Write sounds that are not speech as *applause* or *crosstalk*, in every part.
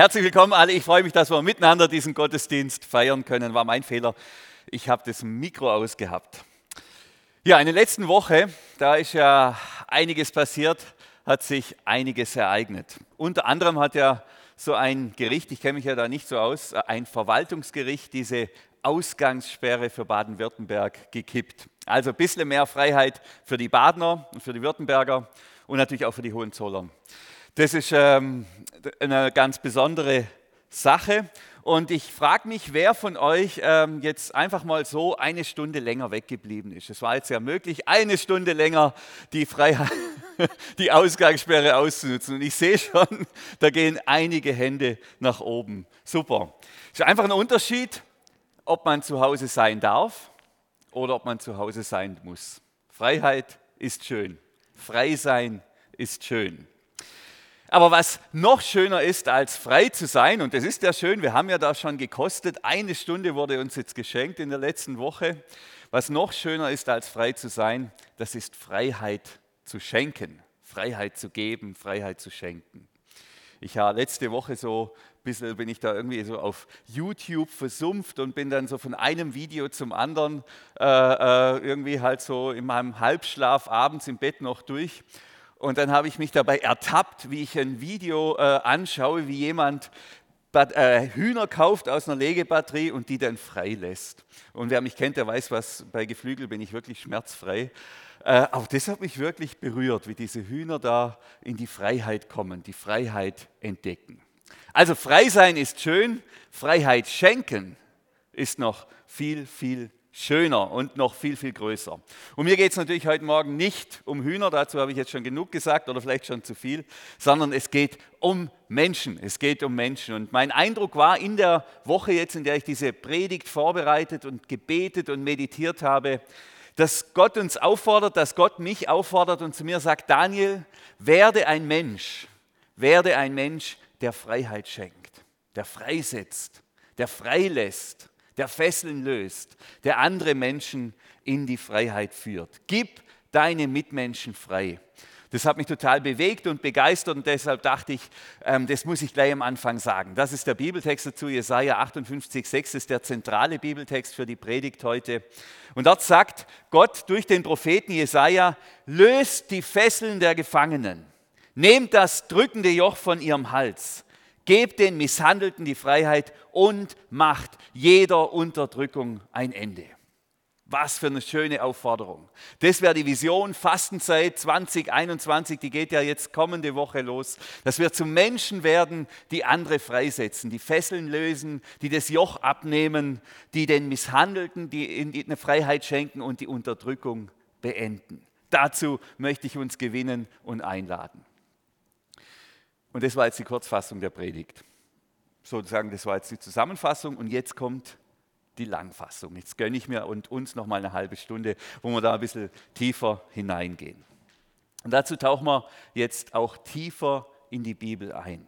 herzlich willkommen alle. Ich freue mich, dass wir miteinander diesen Gottesdienst feiern können. War mein Fehler. Ich habe das Mikro ausgehabt. Ja, in der letzten Woche, da ist ja einiges passiert, hat sich einiges ereignet. Unter anderem hat ja so ein Gericht, ich kenne mich ja da nicht so aus, ein Verwaltungsgericht diese Ausgangssperre für Baden-Württemberg gekippt. Also ein bisschen mehr Freiheit für die Badener und für die Württemberger und natürlich auch für die Hohenzollern. Das ist ähm, eine ganz besondere Sache. Und ich frage mich, wer von euch ähm, jetzt einfach mal so eine Stunde länger weggeblieben ist. Es war jetzt ja möglich, eine Stunde länger die Freiheit, *laughs* die Ausgangssperre auszunutzen. Und ich sehe schon, da gehen einige Hände nach oben. Super. Es ist einfach ein Unterschied, ob man zu Hause sein darf oder ob man zu Hause sein muss. Freiheit ist schön. Frei sein ist schön. Aber was noch schöner ist, als frei zu sein, und das ist ja schön, wir haben ja da schon gekostet, eine Stunde wurde uns jetzt geschenkt in der letzten Woche. Was noch schöner ist, als frei zu sein, das ist Freiheit zu schenken, Freiheit zu geben, Freiheit zu schenken. Ich habe letzte Woche so ein bisschen, bin ich da irgendwie so auf YouTube versumpft und bin dann so von einem Video zum anderen äh, äh irgendwie halt so in meinem Halbschlaf abends im Bett noch durch und dann habe ich mich dabei ertappt, wie ich ein Video äh, anschaue, wie jemand Bat äh, Hühner kauft aus einer Legebatterie und die dann freilässt. Und wer mich kennt, der weiß, was bei Geflügel bin ich wirklich schmerzfrei. Äh, auch das hat mich wirklich berührt, wie diese Hühner da in die Freiheit kommen, die Freiheit entdecken. Also frei sein ist schön, Freiheit schenken ist noch viel, viel schöner und noch viel, viel größer. Und mir geht es natürlich heute Morgen nicht um Hühner, dazu habe ich jetzt schon genug gesagt oder vielleicht schon zu viel, sondern es geht um Menschen. Es geht um Menschen. Und mein Eindruck war in der Woche jetzt, in der ich diese Predigt vorbereitet und gebetet und meditiert habe, dass Gott uns auffordert, dass Gott mich auffordert und zu mir sagt, Daniel, werde ein Mensch, werde ein Mensch, der Freiheit schenkt, der freisetzt, der freilässt der Fesseln löst, der andere Menschen in die Freiheit führt. Gib deine Mitmenschen frei. Das hat mich total bewegt und begeistert und deshalb dachte ich, ähm, das muss ich gleich am Anfang sagen. Das ist der Bibeltext dazu, Jesaja 58, 6 ist der zentrale Bibeltext für die Predigt heute. Und dort sagt Gott durch den Propheten Jesaja: Löst die Fesseln der Gefangenen, nehmt das drückende Joch von ihrem Hals. Gebt den Misshandelten die Freiheit und macht jeder Unterdrückung ein Ende. Was für eine schöne Aufforderung. Das wäre die Vision Fastenzeit 2021, die geht ja jetzt kommende Woche los, dass wir zu Menschen werden, die andere freisetzen, die Fesseln lösen, die das Joch abnehmen, die den Misshandelten die eine Freiheit schenken und die Unterdrückung beenden. Dazu möchte ich uns gewinnen und einladen. Und das war jetzt die Kurzfassung der Predigt. Sozusagen, das war jetzt die Zusammenfassung und jetzt kommt die Langfassung. Jetzt gönne ich mir und uns noch mal eine halbe Stunde, wo wir da ein bisschen tiefer hineingehen. Und dazu tauchen wir jetzt auch tiefer in die Bibel ein.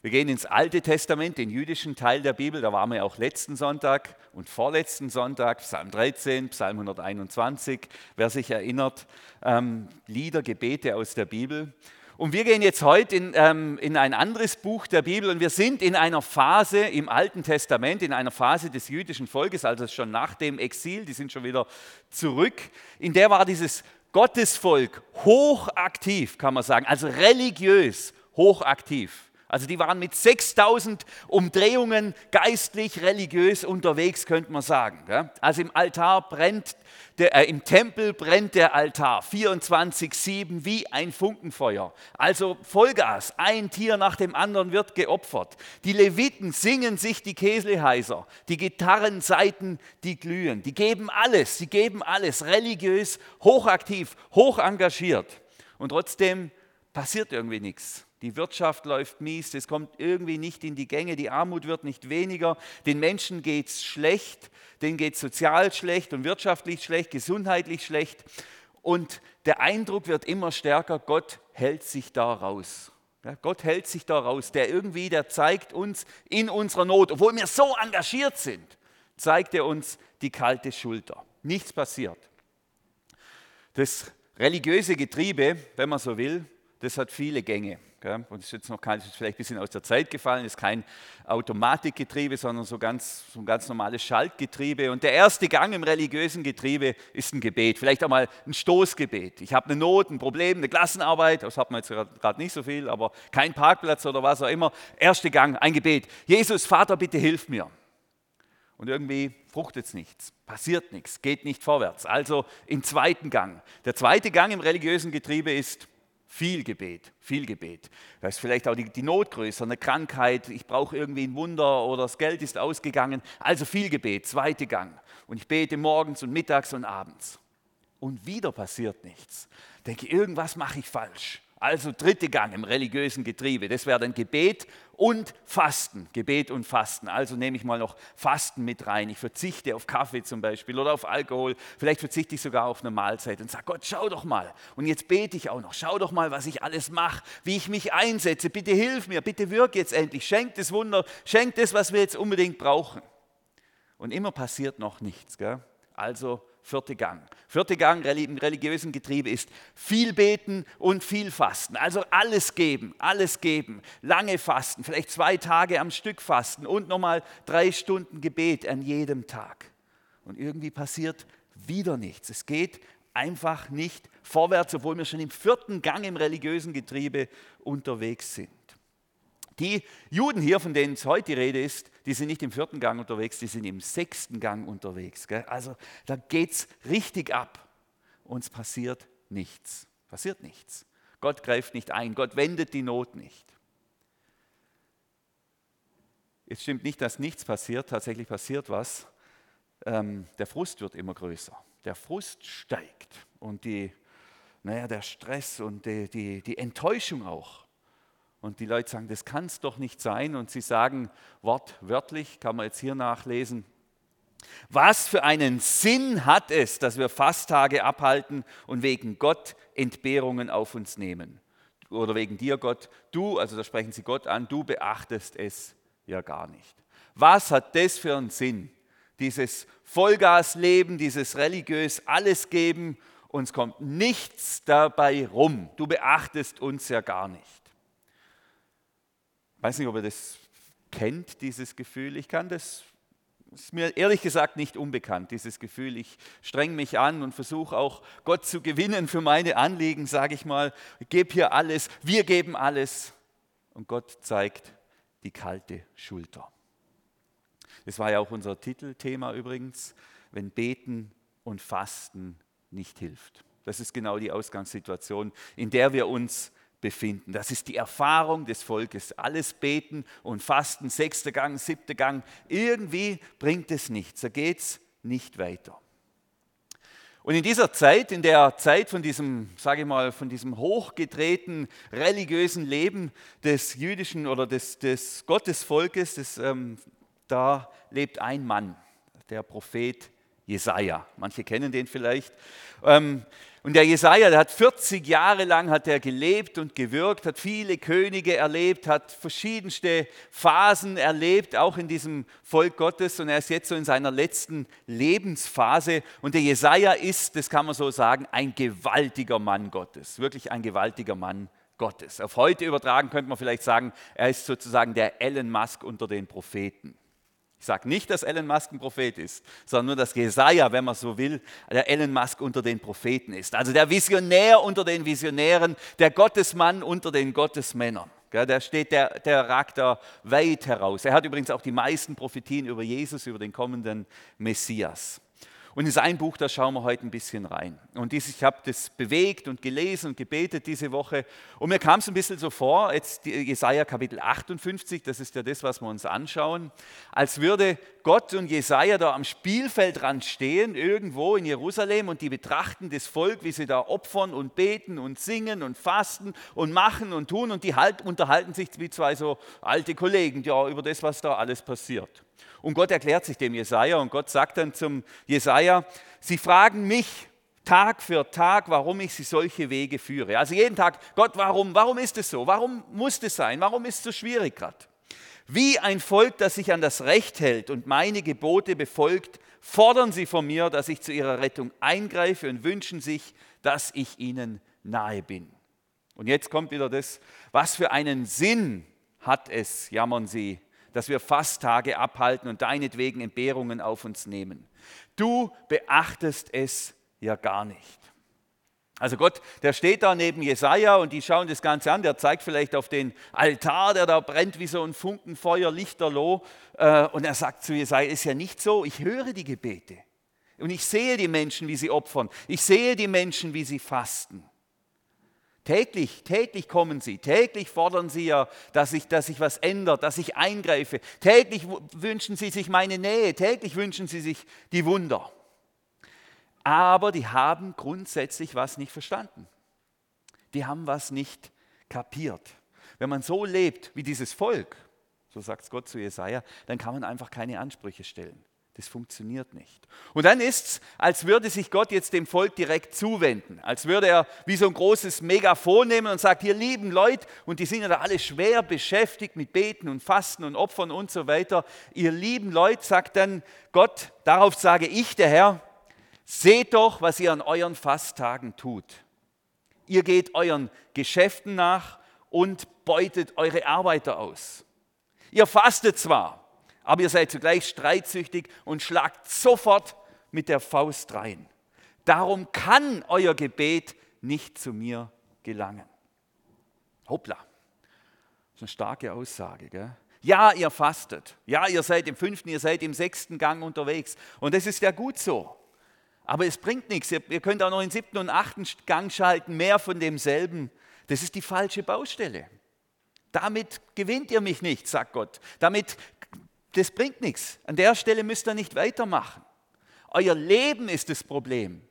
Wir gehen ins Alte Testament, den jüdischen Teil der Bibel, da waren wir auch letzten Sonntag und vorletzten Sonntag, Psalm 13, Psalm 121, wer sich erinnert, ähm, Lieder, Gebete aus der Bibel. Und wir gehen jetzt heute in, ähm, in ein anderes Buch der Bibel und wir sind in einer Phase im Alten Testament, in einer Phase des jüdischen Volkes, also schon nach dem Exil, die sind schon wieder zurück. In der war dieses Gottesvolk hochaktiv, kann man sagen, also religiös hochaktiv. Also die waren mit 6000 Umdrehungen geistlich, religiös unterwegs, könnte man sagen. Also im Altar brennt, der, äh, im Tempel brennt der Altar 24-7 wie ein Funkenfeuer. Also Vollgas, ein Tier nach dem anderen wird geopfert. Die Leviten singen sich die Käsleheiser, die Gitarrenseiten, die glühen. Die geben alles, sie geben alles, religiös, hochaktiv, hoch engagiert. Und trotzdem passiert irgendwie nichts. Die Wirtschaft läuft mies, es kommt irgendwie nicht in die Gänge, die Armut wird nicht weniger, den Menschen geht es schlecht, denen geht es sozial schlecht und wirtschaftlich schlecht, gesundheitlich schlecht. Und der Eindruck wird immer stärker, Gott hält sich da raus. Ja, Gott hält sich da raus. Der irgendwie, der zeigt uns in unserer Not, obwohl wir so engagiert sind, zeigt er uns die kalte Schulter. Nichts passiert. Das religiöse Getriebe, wenn man so will, das hat viele Gänge. Und ist jetzt noch kein, ist vielleicht ein bisschen aus der Zeit gefallen, ist kein Automatikgetriebe, sondern so, ganz, so ein ganz normales Schaltgetriebe. Und der erste Gang im religiösen Getriebe ist ein Gebet, vielleicht auch mal ein Stoßgebet. Ich habe eine Not, ein Problem, eine Klassenarbeit, das hat man jetzt gerade nicht so viel, aber kein Parkplatz oder was auch immer. Erster Gang, ein Gebet. Jesus, Vater, bitte hilf mir. Und irgendwie fruchtet es nichts, passiert nichts, geht nicht vorwärts. Also im zweiten Gang. Der zweite Gang im religiösen Getriebe ist viel Gebet, viel Gebet. Da ist vielleicht auch die, die Not größer, eine Krankheit, ich brauche irgendwie ein Wunder oder das Geld ist ausgegangen. Also viel Gebet, zweiter Gang. Und ich bete morgens und mittags und abends. Und wieder passiert nichts. Denke, irgendwas mache ich falsch. Also dritte Gang im religiösen Getriebe, das wäre dann Gebet und Fasten. Gebet und Fasten. Also nehme ich mal noch Fasten mit rein. Ich verzichte auf Kaffee zum Beispiel oder auf Alkohol. Vielleicht verzichte ich sogar auf eine Mahlzeit und sage, Gott, schau doch mal. Und jetzt bete ich auch noch. Schau doch mal, was ich alles mache, wie ich mich einsetze. Bitte hilf mir, bitte wirk jetzt endlich. Schenk das Wunder, schenk das, was wir jetzt unbedingt brauchen. Und immer passiert noch nichts. Gell? Also vierte Gang. Vierte Gang im religiösen Getriebe ist viel beten und viel fasten. Also alles geben, alles geben. Lange fasten, vielleicht zwei Tage am Stück fasten und nochmal drei Stunden Gebet an jedem Tag. Und irgendwie passiert wieder nichts. Es geht einfach nicht vorwärts, obwohl wir schon im vierten Gang im religiösen Getriebe unterwegs sind. Die Juden hier, von denen es heute die Rede ist, die sind nicht im vierten Gang unterwegs, die sind im sechsten Gang unterwegs. Gell? Also da geht es richtig ab. und es passiert nichts. Passiert nichts. Gott greift nicht ein, Gott wendet die Not nicht. Es stimmt nicht, dass nichts passiert, tatsächlich passiert was. Ähm, der Frust wird immer größer. Der Frust steigt und die, naja, der Stress und die, die, die Enttäuschung auch. Und die Leute sagen, das kann es doch nicht sein. Und sie sagen wortwörtlich, kann man jetzt hier nachlesen, was für einen Sinn hat es, dass wir Fasttage abhalten und wegen Gott Entbehrungen auf uns nehmen? Oder wegen dir, Gott, du, also da sprechen sie Gott an, du beachtest es ja gar nicht. Was hat das für einen Sinn? Dieses Vollgasleben, dieses religiös alles geben, uns kommt nichts dabei rum. Du beachtest uns ja gar nicht. Ich weiß nicht, ob ihr das kennt, dieses Gefühl. Ich kann das, ist mir ehrlich gesagt nicht unbekannt, dieses Gefühl. Ich streng mich an und versuche auch Gott zu gewinnen für meine Anliegen, sage ich mal. Ich gebe hier alles, wir geben alles. Und Gott zeigt die kalte Schulter. Das war ja auch unser Titelthema übrigens, wenn Beten und Fasten nicht hilft. Das ist genau die Ausgangssituation, in der wir uns befinden. Das ist die Erfahrung des Volkes. Alles beten und fasten, sechster Gang, siebter Gang. Irgendwie bringt es nichts. Da geht es nicht weiter. Und in dieser Zeit, in der Zeit von diesem, sage ich mal, von diesem hochgedrehten religiösen Leben des jüdischen oder des, des Gottesvolkes, des, ähm, da lebt ein Mann, der Prophet Jesaja. Manche kennen den vielleicht. Ähm, und der Jesaja, der hat 40 Jahre lang hat er gelebt und gewirkt, hat viele Könige erlebt, hat verschiedenste Phasen erlebt, auch in diesem Volk Gottes. Und er ist jetzt so in seiner letzten Lebensphase. Und der Jesaja ist, das kann man so sagen, ein gewaltiger Mann Gottes, wirklich ein gewaltiger Mann Gottes. Auf heute übertragen könnte man vielleicht sagen, er ist sozusagen der Elon Musk unter den Propheten. Ich sage nicht, dass Elon Musk ein Prophet ist, sondern nur, dass Jesaja, wenn man so will, der Elon Musk unter den Propheten ist. Also der Visionär unter den Visionären, der Gottesmann unter den Gottesmännern. Der, steht, der, der ragt da weit heraus. Er hat übrigens auch die meisten Prophetien über Jesus, über den kommenden Messias. Und in sein Buch, da schauen wir heute ein bisschen rein. Und dies, ich habe das bewegt und gelesen und gebetet diese Woche. Und mir kam es ein bisschen so vor, jetzt Jesaja Kapitel 58, das ist ja das, was wir uns anschauen, als würde Gott und Jesaja da am Spielfeldrand stehen, irgendwo in Jerusalem, und die betrachten das Volk, wie sie da opfern und beten und singen und fasten und machen und tun. Und die halt, unterhalten sich wie zwei so alte Kollegen ja, über das, was da alles passiert. Und Gott erklärt sich dem Jesaja und Gott sagt dann zum Jesaja: Sie fragen mich Tag für Tag, warum ich sie solche Wege führe. Also jeden Tag, Gott, warum? Warum ist es so? Warum muss es sein? Warum ist es so schwierig gerade? Wie ein Volk, das sich an das Recht hält und meine Gebote befolgt, fordern sie von mir, dass ich zu ihrer Rettung eingreife und wünschen sich, dass ich ihnen nahe bin. Und jetzt kommt wieder das, was für einen Sinn hat es, jammern sie, dass wir Fasttage abhalten und deinetwegen Entbehrungen auf uns nehmen. Du beachtest es ja gar nicht. Also Gott, der steht da neben Jesaja und die schauen das Ganze an. Der zeigt vielleicht auf den Altar, der da brennt wie so ein Funkenfeuer, Lichterloh. Äh, und er sagt zu Jesaja: Ist ja nicht so. Ich höre die Gebete und ich sehe die Menschen, wie sie opfern. Ich sehe die Menschen, wie sie fasten. Täglich, täglich kommen sie, täglich fordern sie ja, dass sich, dass sich was ändert, dass ich eingreife. Täglich wünschen sie sich meine Nähe, täglich wünschen sie sich die Wunder. Aber die haben grundsätzlich was nicht verstanden. Die haben was nicht kapiert. Wenn man so lebt wie dieses Volk, so sagt es Gott zu Jesaja, dann kann man einfach keine Ansprüche stellen. Das funktioniert nicht. Und dann ist es, als würde sich Gott jetzt dem Volk direkt zuwenden, als würde er wie so ein großes Megafon nehmen und sagt, ihr lieben Leute, und die sind ja da alle schwer beschäftigt mit Beten und Fasten und Opfern und so weiter, ihr lieben Leute, sagt dann Gott, darauf sage ich, der Herr, seht doch, was ihr an euren Fasttagen tut. Ihr geht euren Geschäften nach und beutet eure Arbeiter aus. Ihr fastet zwar, aber ihr seid zugleich streitsüchtig und schlagt sofort mit der Faust rein. Darum kann euer Gebet nicht zu mir gelangen. Hoppla, das ist eine starke Aussage. Gell? Ja, ihr fastet. Ja, ihr seid im fünften, ihr seid im sechsten Gang unterwegs. Und das ist ja gut so. Aber es bringt nichts. Ihr, könnt auch noch in siebten und achten Gang schalten, mehr von demselben. Das ist die falsche Baustelle. Damit gewinnt ihr mich nicht, sagt Gott. Damit das bringt nichts. An der Stelle müsst ihr nicht weitermachen. Euer Leben ist das Problem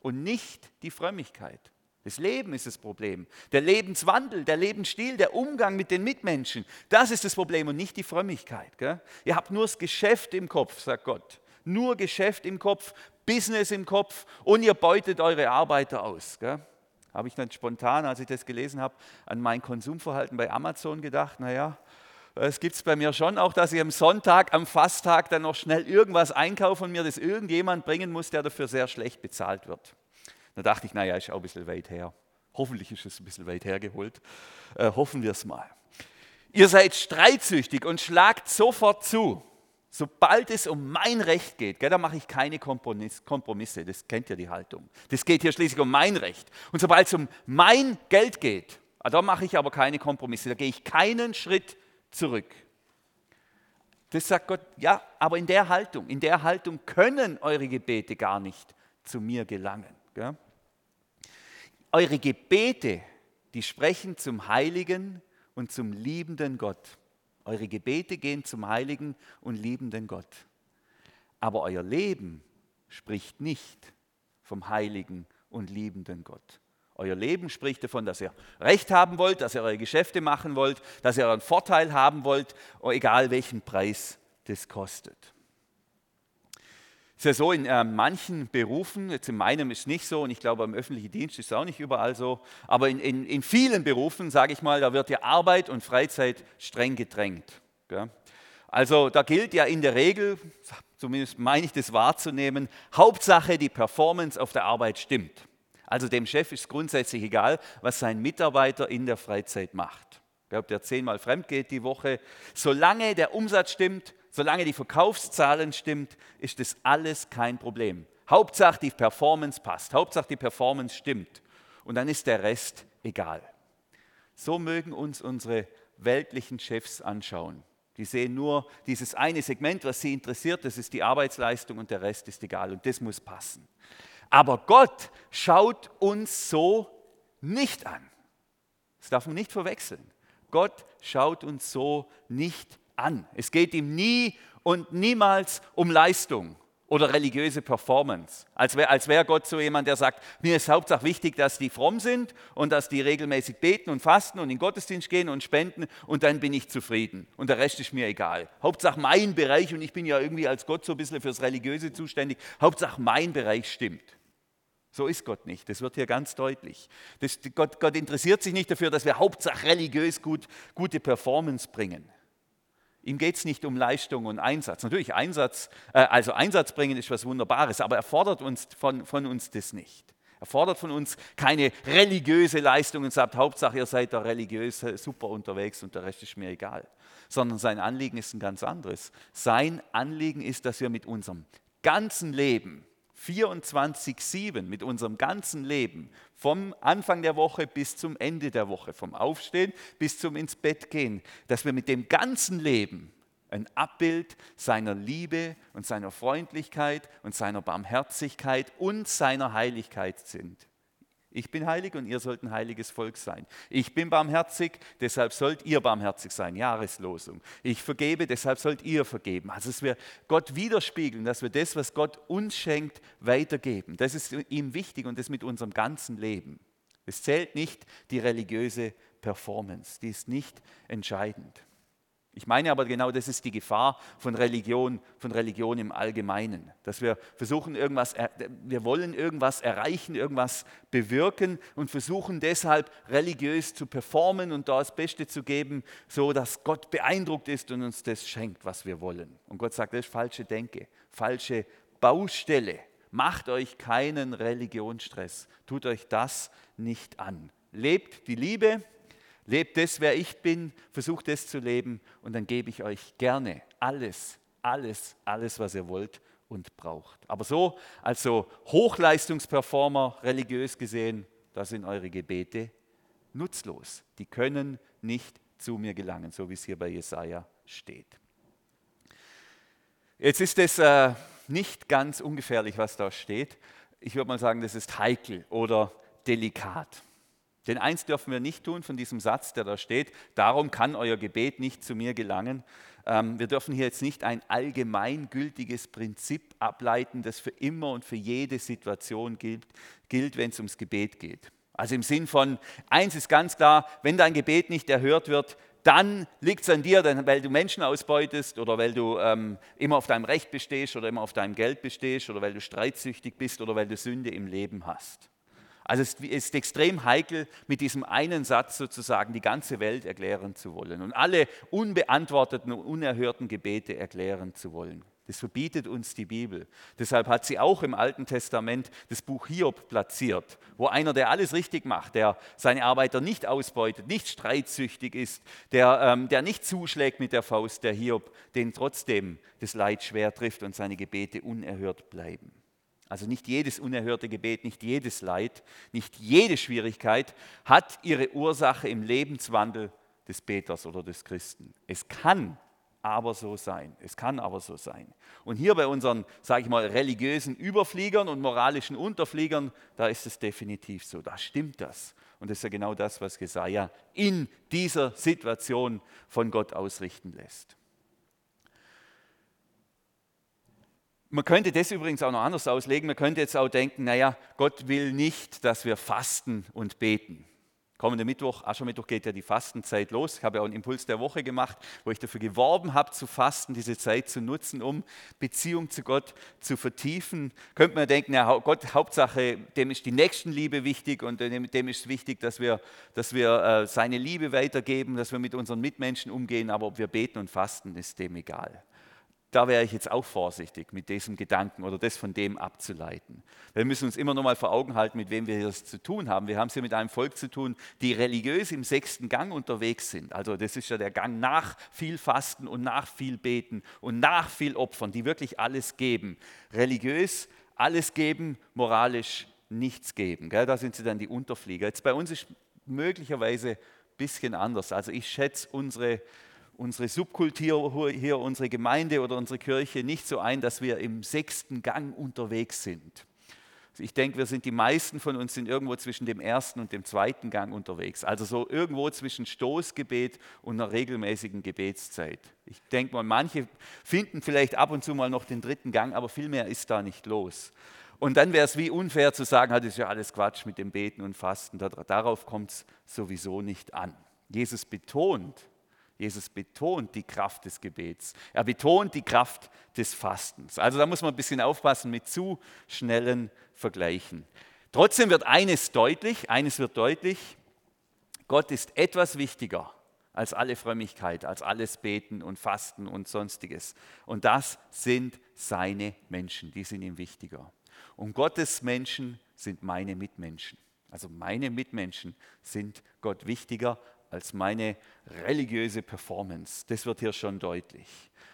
und nicht die Frömmigkeit. Das Leben ist das Problem. Der Lebenswandel, der Lebensstil, der Umgang mit den Mitmenschen, das ist das Problem und nicht die Frömmigkeit. Gell? Ihr habt nur das Geschäft im Kopf, sagt Gott. Nur Geschäft im Kopf, Business im Kopf und ihr beutet eure Arbeiter aus. Gell? Habe ich dann spontan, als ich das gelesen habe, an mein Konsumverhalten bei Amazon gedacht, naja, es gibt es bei mir schon auch, dass ich am Sonntag, am Fasttag dann noch schnell irgendwas einkaufe und mir das irgendjemand bringen muss, der dafür sehr schlecht bezahlt wird. Da dachte ich, naja, ist auch ein bisschen weit her. Hoffentlich ist es ein bisschen weit hergeholt. Äh, hoffen wir es mal. Ihr seid streitsüchtig und schlagt sofort zu. Sobald es um mein Recht geht, gell, da mache ich keine Kompromisse, das kennt ja die Haltung. Das geht hier schließlich um mein Recht. Und sobald es um mein Geld geht, ah, da mache ich aber keine Kompromisse, da gehe ich keinen Schritt zurück. Das sagt Gott, ja, aber in der Haltung, in der Haltung können eure Gebete gar nicht zu mir gelangen. Gell? Eure Gebete, die sprechen zum heiligen und zum liebenden Gott. Eure Gebete gehen zum heiligen und liebenden Gott. Aber euer Leben spricht nicht vom heiligen und liebenden Gott. Euer Leben spricht davon, dass ihr Recht haben wollt, dass ihr eure Geschäfte machen wollt, dass ihr euren Vorteil haben wollt, egal welchen Preis das kostet. Es ist ja so, in äh, manchen Berufen, jetzt in meinem ist es nicht so und ich glaube im öffentlichen Dienst ist es auch nicht überall so, aber in, in, in vielen Berufen, sage ich mal, da wird ja Arbeit und Freizeit streng gedrängt. Gell? Also da gilt ja in der Regel, zumindest meine ich das wahrzunehmen, Hauptsache die Performance auf der Arbeit stimmt. Also dem Chef ist grundsätzlich egal, was sein Mitarbeiter in der Freizeit macht. Ob der zehnmal fremd geht die Woche. Solange der Umsatz stimmt, solange die Verkaufszahlen stimmt, ist das alles kein Problem. Hauptsache die Performance passt, Hauptsache die Performance stimmt. Und dann ist der Rest egal. So mögen uns unsere weltlichen Chefs anschauen. Die sehen nur dieses eine Segment, was sie interessiert, das ist die Arbeitsleistung und der Rest ist egal und das muss passen. Aber Gott schaut uns so nicht an. Das darf man nicht verwechseln. Gott schaut uns so nicht an. Es geht ihm nie und niemals um Leistung oder religiöse Performance. Als wäre als wär Gott so jemand, der sagt, mir ist Hauptsache wichtig, dass die fromm sind und dass die regelmäßig beten und fasten und in Gottesdienst gehen und spenden und dann bin ich zufrieden und der Rest ist mir egal. Hauptsache mein Bereich und ich bin ja irgendwie als Gott so ein bisschen fürs Religiöse zuständig. Hauptsache mein Bereich stimmt. So ist Gott nicht. Das wird hier ganz deutlich. Das, Gott, Gott, interessiert sich nicht dafür, dass wir Hauptsache religiös gut, gute Performance bringen. Ihm geht es nicht um Leistung und Einsatz. Natürlich, Einsatz, äh, also Einsatz bringen ist was Wunderbares, aber er fordert uns von, von uns das nicht. Er fordert von uns keine religiöse Leistung und sagt, Hauptsache ihr seid da religiös super unterwegs und der Rest ist mir egal. Sondern sein Anliegen ist ein ganz anderes. Sein Anliegen ist, dass wir mit unserem ganzen Leben 24-7 mit unserem ganzen Leben, vom Anfang der Woche bis zum Ende der Woche, vom Aufstehen bis zum ins Bett gehen, dass wir mit dem ganzen Leben ein Abbild seiner Liebe und seiner Freundlichkeit und seiner Barmherzigkeit und seiner Heiligkeit sind. Ich bin heilig und ihr sollt ein heiliges Volk sein. Ich bin barmherzig, deshalb sollt ihr barmherzig sein. Jahreslosung. Ich vergebe, deshalb sollt ihr vergeben. Also, dass wir Gott widerspiegeln, dass wir das, was Gott uns schenkt, weitergeben. Das ist ihm wichtig und das mit unserem ganzen Leben. Es zählt nicht die religiöse Performance, die ist nicht entscheidend. Ich meine aber genau, das ist die Gefahr von Religion, von Religion im Allgemeinen, dass wir versuchen irgendwas, wir wollen irgendwas erreichen, irgendwas bewirken und versuchen deshalb religiös zu performen und da das Beste zu geben, so dass Gott beeindruckt ist und uns das schenkt, was wir wollen. Und Gott sagt, das ist falsche Denke, falsche Baustelle. Macht euch keinen Religionsstress, tut euch das nicht an. Lebt die Liebe, Lebt das, wer ich bin, versucht es zu leben und dann gebe ich euch gerne alles, alles, alles, was ihr wollt und braucht. Aber so, also Hochleistungsperformer, religiös gesehen, da sind eure Gebete nutzlos. Die können nicht zu mir gelangen, so wie es hier bei Jesaja steht. Jetzt ist es äh, nicht ganz ungefährlich, was da steht. Ich würde mal sagen, das ist heikel oder delikat. Denn eins dürfen wir nicht tun von diesem Satz, der da steht, darum kann euer Gebet nicht zu mir gelangen. Ähm, wir dürfen hier jetzt nicht ein allgemeingültiges Prinzip ableiten, das für immer und für jede Situation gilt, gilt wenn es ums Gebet geht. Also im Sinn von, eins ist ganz klar, wenn dein Gebet nicht erhört wird, dann liegt es an dir, weil du Menschen ausbeutest oder weil du ähm, immer auf deinem Recht bestehst oder immer auf deinem Geld bestehst oder weil du streitsüchtig bist oder weil du Sünde im Leben hast. Also es ist extrem heikel, mit diesem einen Satz sozusagen die ganze Welt erklären zu wollen und alle unbeantworteten und unerhörten Gebete erklären zu wollen. Das verbietet uns die Bibel. Deshalb hat sie auch im Alten Testament das Buch Hiob platziert, wo einer, der alles richtig macht, der seine Arbeiter nicht ausbeutet, nicht streitsüchtig ist, der, ähm, der nicht zuschlägt mit der Faust, der Hiob, den trotzdem das Leid schwer trifft und seine Gebete unerhört bleiben. Also nicht jedes unerhörte Gebet, nicht jedes Leid, nicht jede Schwierigkeit hat ihre Ursache im Lebenswandel des Beters oder des Christen. Es kann aber so sein. Es kann aber so sein. Und hier bei unseren, sage ich mal, religiösen Überfliegern und moralischen Unterfliegern, da ist es definitiv so. Da stimmt das. Und das ist ja genau das, was Jesaja in dieser Situation von Gott ausrichten lässt. Man könnte das übrigens auch noch anders auslegen. Man könnte jetzt auch denken, naja, Gott will nicht, dass wir fasten und beten. Kommende Mittwoch, Aschermittwoch geht ja die Fastenzeit los. Ich habe ja auch einen Impuls der Woche gemacht, wo ich dafür geworben habe, zu fasten, diese Zeit zu nutzen, um Beziehung zu Gott zu vertiefen. Könnte man denken, ja, Gott, Hauptsache, dem ist die Nächstenliebe wichtig und dem, dem ist wichtig, dass wir, dass wir äh, seine Liebe weitergeben, dass wir mit unseren Mitmenschen umgehen, aber ob wir beten und fasten, ist dem egal da wäre ich jetzt auch vorsichtig mit diesem Gedanken oder das von dem abzuleiten. Wir müssen uns immer noch mal vor Augen halten, mit wem wir hier zu tun haben. Wir haben es hier mit einem Volk zu tun, die religiös im sechsten Gang unterwegs sind. Also das ist ja der Gang nach viel Fasten und nach viel Beten und nach viel Opfern, die wirklich alles geben. Religiös alles geben, moralisch nichts geben. Da sind sie dann die Unterflieger. Jetzt bei uns ist möglicherweise ein bisschen anders. Also ich schätze unsere unsere Subkultur hier, unsere Gemeinde oder unsere Kirche nicht so ein, dass wir im sechsten Gang unterwegs sind. Also ich denke, wir sind die meisten von uns sind irgendwo zwischen dem ersten und dem zweiten Gang unterwegs. Also so irgendwo zwischen Stoßgebet und einer regelmäßigen Gebetszeit. Ich denke mal, manche finden vielleicht ab und zu mal noch den dritten Gang, aber viel mehr ist da nicht los. Und dann wäre es wie unfair zu sagen, das ist ja alles Quatsch mit dem Beten und Fasten. Darauf kommt es sowieso nicht an. Jesus betont, Jesus betont die Kraft des Gebets. Er betont die Kraft des Fastens. Also da muss man ein bisschen aufpassen mit zu schnellen Vergleichen. Trotzdem wird eines deutlich, eines wird deutlich, Gott ist etwas wichtiger als alle Frömmigkeit, als alles Beten und Fasten und sonstiges. Und das sind seine Menschen, die sind ihm wichtiger. Und Gottes Menschen sind meine Mitmenschen. Also meine Mitmenschen sind Gott wichtiger als meine religiöse Performance. Das wird hier schon deutlich,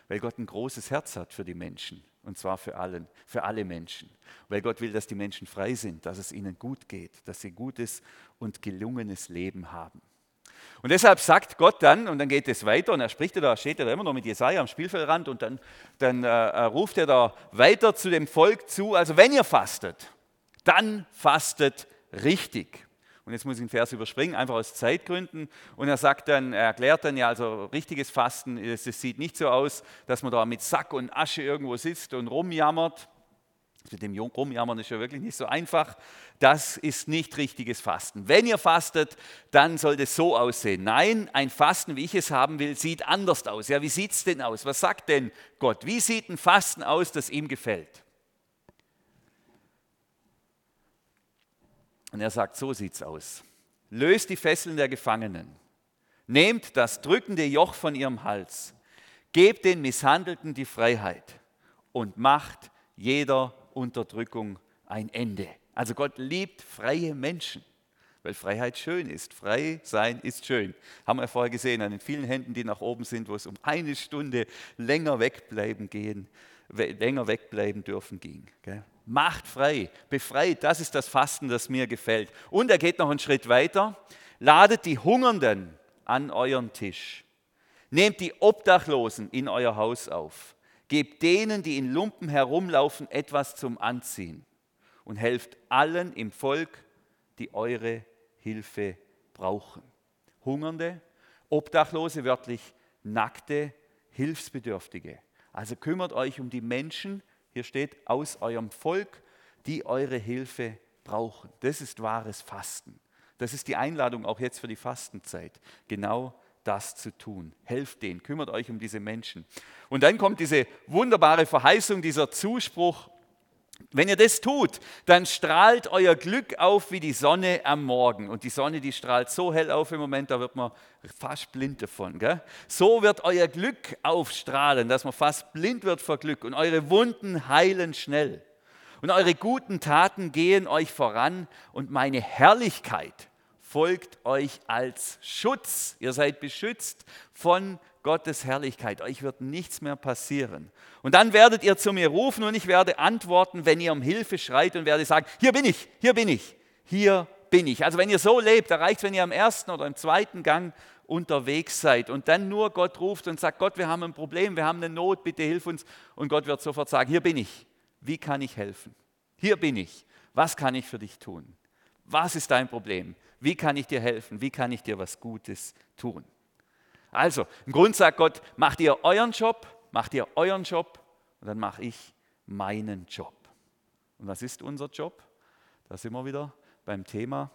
weil Gott ein großes Herz hat für die Menschen und zwar für, allen, für alle Menschen. Weil Gott will, dass die Menschen frei sind, dass es ihnen gut geht, dass sie gutes und gelungenes Leben haben. Und deshalb sagt Gott dann, und dann geht es weiter, und er spricht da, steht er da immer noch mit Jesaja am Spielfeldrand, und dann, dann äh, ruft er da weiter zu dem Volk zu, also wenn ihr fastet, dann fastet richtig. Und jetzt muss ich den Vers überspringen, einfach aus Zeitgründen. Und er sagt dann, er erklärt dann ja, also richtiges Fasten, es sieht nicht so aus, dass man da mit Sack und Asche irgendwo sitzt und rumjammert. Mit dem Rumjammern ist ja wirklich nicht so einfach. Das ist nicht richtiges Fasten. Wenn ihr fastet, dann soll es so aussehen. Nein, ein Fasten, wie ich es haben will, sieht anders aus. Ja, wie sieht es denn aus? Was sagt denn Gott? Wie sieht ein Fasten aus, das ihm gefällt? Und er sagt, so sieht's aus. Löst die Fesseln der Gefangenen. Nehmt das drückende Joch von ihrem Hals. Gebt den Misshandelten die Freiheit und macht jeder Unterdrückung ein Ende. Also Gott liebt freie Menschen, weil Freiheit schön ist. Frei sein ist schön. Haben wir vorher gesehen an den vielen Händen, die nach oben sind, wo es um eine Stunde länger wegbleiben gehen, länger wegbleiben dürfen ging. Macht frei, befreit, das ist das Fasten, das mir gefällt. Und er geht noch einen Schritt weiter. Ladet die Hungernden an euren Tisch. Nehmt die Obdachlosen in euer Haus auf. Gebt denen, die in Lumpen herumlaufen, etwas zum Anziehen. Und helft allen im Volk, die eure Hilfe brauchen. Hungernde, Obdachlose, wörtlich nackte, Hilfsbedürftige. Also kümmert euch um die Menschen, hier steht, aus eurem Volk, die eure Hilfe brauchen. Das ist wahres Fasten. Das ist die Einladung auch jetzt für die Fastenzeit. Genau das zu tun. Helft denen, kümmert euch um diese Menschen. Und dann kommt diese wunderbare Verheißung, dieser Zuspruch, wenn ihr das tut, dann strahlt euer Glück auf wie die Sonne am Morgen. Und die Sonne, die strahlt so hell auf im Moment, da wird man fast blind davon. Gell? So wird euer Glück aufstrahlen, dass man fast blind wird vor Glück. Und eure Wunden heilen schnell. Und eure guten Taten gehen euch voran. Und meine Herrlichkeit folgt euch als Schutz. Ihr seid beschützt von Gottes Herrlichkeit. Euch wird nichts mehr passieren. Und dann werdet ihr zu mir rufen und ich werde antworten, wenn ihr um Hilfe schreit und werde sagen, hier bin ich, hier bin ich, hier bin ich. Also wenn ihr so lebt, da reicht es, wenn ihr am ersten oder im zweiten Gang unterwegs seid und dann nur Gott ruft und sagt, Gott, wir haben ein Problem, wir haben eine Not, bitte hilf uns. Und Gott wird sofort sagen, hier bin ich, wie kann ich helfen? Hier bin ich, was kann ich für dich tun? Was ist dein Problem? Wie kann ich dir helfen? Wie kann ich dir was Gutes tun? Also, im Grund sagt Gott, macht ihr euren Job, macht ihr euren Job und dann mache ich meinen Job. Und was ist unser Job? Da sind wir wieder beim Thema.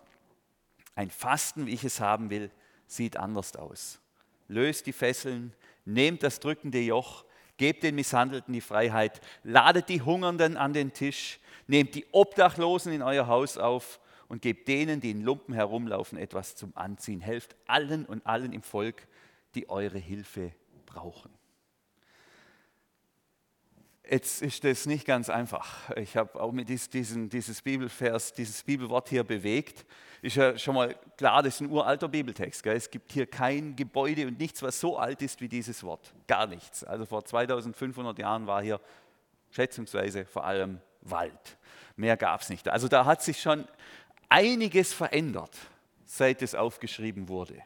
Ein Fasten, wie ich es haben will, sieht anders aus. Löst die Fesseln, nehmt das drückende Joch, gebt den Misshandelten die Freiheit, ladet die Hungernden an den Tisch, nehmt die Obdachlosen in euer Haus auf und gebt denen, die in Lumpen herumlaufen, etwas zum Anziehen. Helft allen und allen im Volk, die eure Hilfe brauchen. Jetzt ist das nicht ganz einfach. Ich habe auch mit diesem dieses Bibelvers, dieses Bibelwort hier bewegt. Ist ja schon mal klar, das ist ein uralter Bibeltext. Gell? Es gibt hier kein Gebäude und nichts, was so alt ist wie dieses Wort. Gar nichts. Also vor 2500 Jahren war hier schätzungsweise vor allem Wald. Mehr gab es nicht. Also da hat sich schon einiges verändert, seit es aufgeschrieben wurde.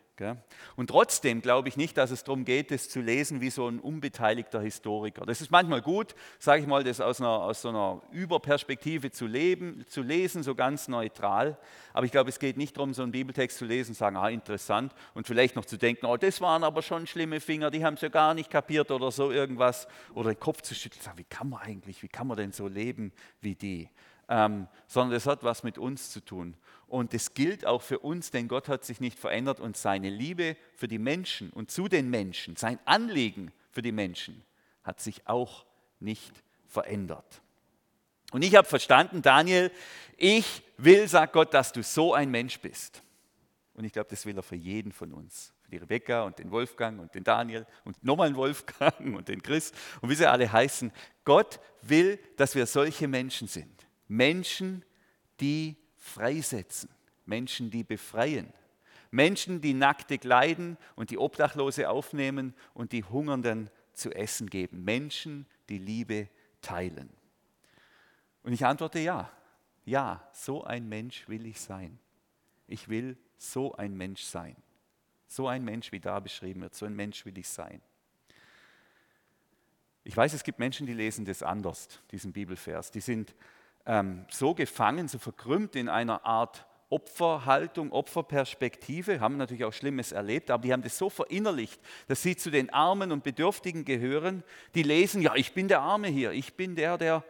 Und trotzdem glaube ich nicht, dass es darum geht, das zu lesen wie so ein unbeteiligter Historiker. Das ist manchmal gut, sage ich mal, das aus, einer, aus so einer Überperspektive zu, leben, zu lesen, so ganz neutral. Aber ich glaube, es geht nicht darum, so einen Bibeltext zu lesen und sagen, ah, interessant, und vielleicht noch zu denken, oh, das waren aber schon schlimme Finger, die haben es ja gar nicht kapiert oder so irgendwas. Oder den Kopf zu schütteln, sagen, wie kann man eigentlich, wie kann man denn so leben wie die? Ähm, sondern es hat was mit uns zu tun. Und es gilt auch für uns, denn Gott hat sich nicht verändert und seine Liebe für die Menschen und zu den Menschen, sein Anliegen für die Menschen hat sich auch nicht verändert. Und ich habe verstanden, Daniel, ich will, sagt Gott, dass du so ein Mensch bist. Und ich glaube, das will er für jeden von uns. Für die Rebecca und den Wolfgang und den Daniel und nochmal den Wolfgang *laughs* und den Chris und wie sie alle heißen. Gott will, dass wir solche Menschen sind. Menschen, die freisetzen, Menschen, die befreien, Menschen, die Nackte kleiden und die Obdachlose aufnehmen und die Hungernden zu essen geben, Menschen, die Liebe teilen. Und ich antworte ja, ja, so ein Mensch will ich sein. Ich will so ein Mensch sein. So ein Mensch, wie da beschrieben wird, so ein Mensch will ich sein. Ich weiß, es gibt Menschen, die lesen das anders, diesen Bibelvers. Die sind ähm, so gefangen, so verkrümmt in einer Art Opferhaltung, Opferperspektive, haben natürlich auch Schlimmes erlebt, aber die haben das so verinnerlicht, dass sie zu den Armen und Bedürftigen gehören, die lesen, ja, ich bin der Arme hier, ich bin der, der,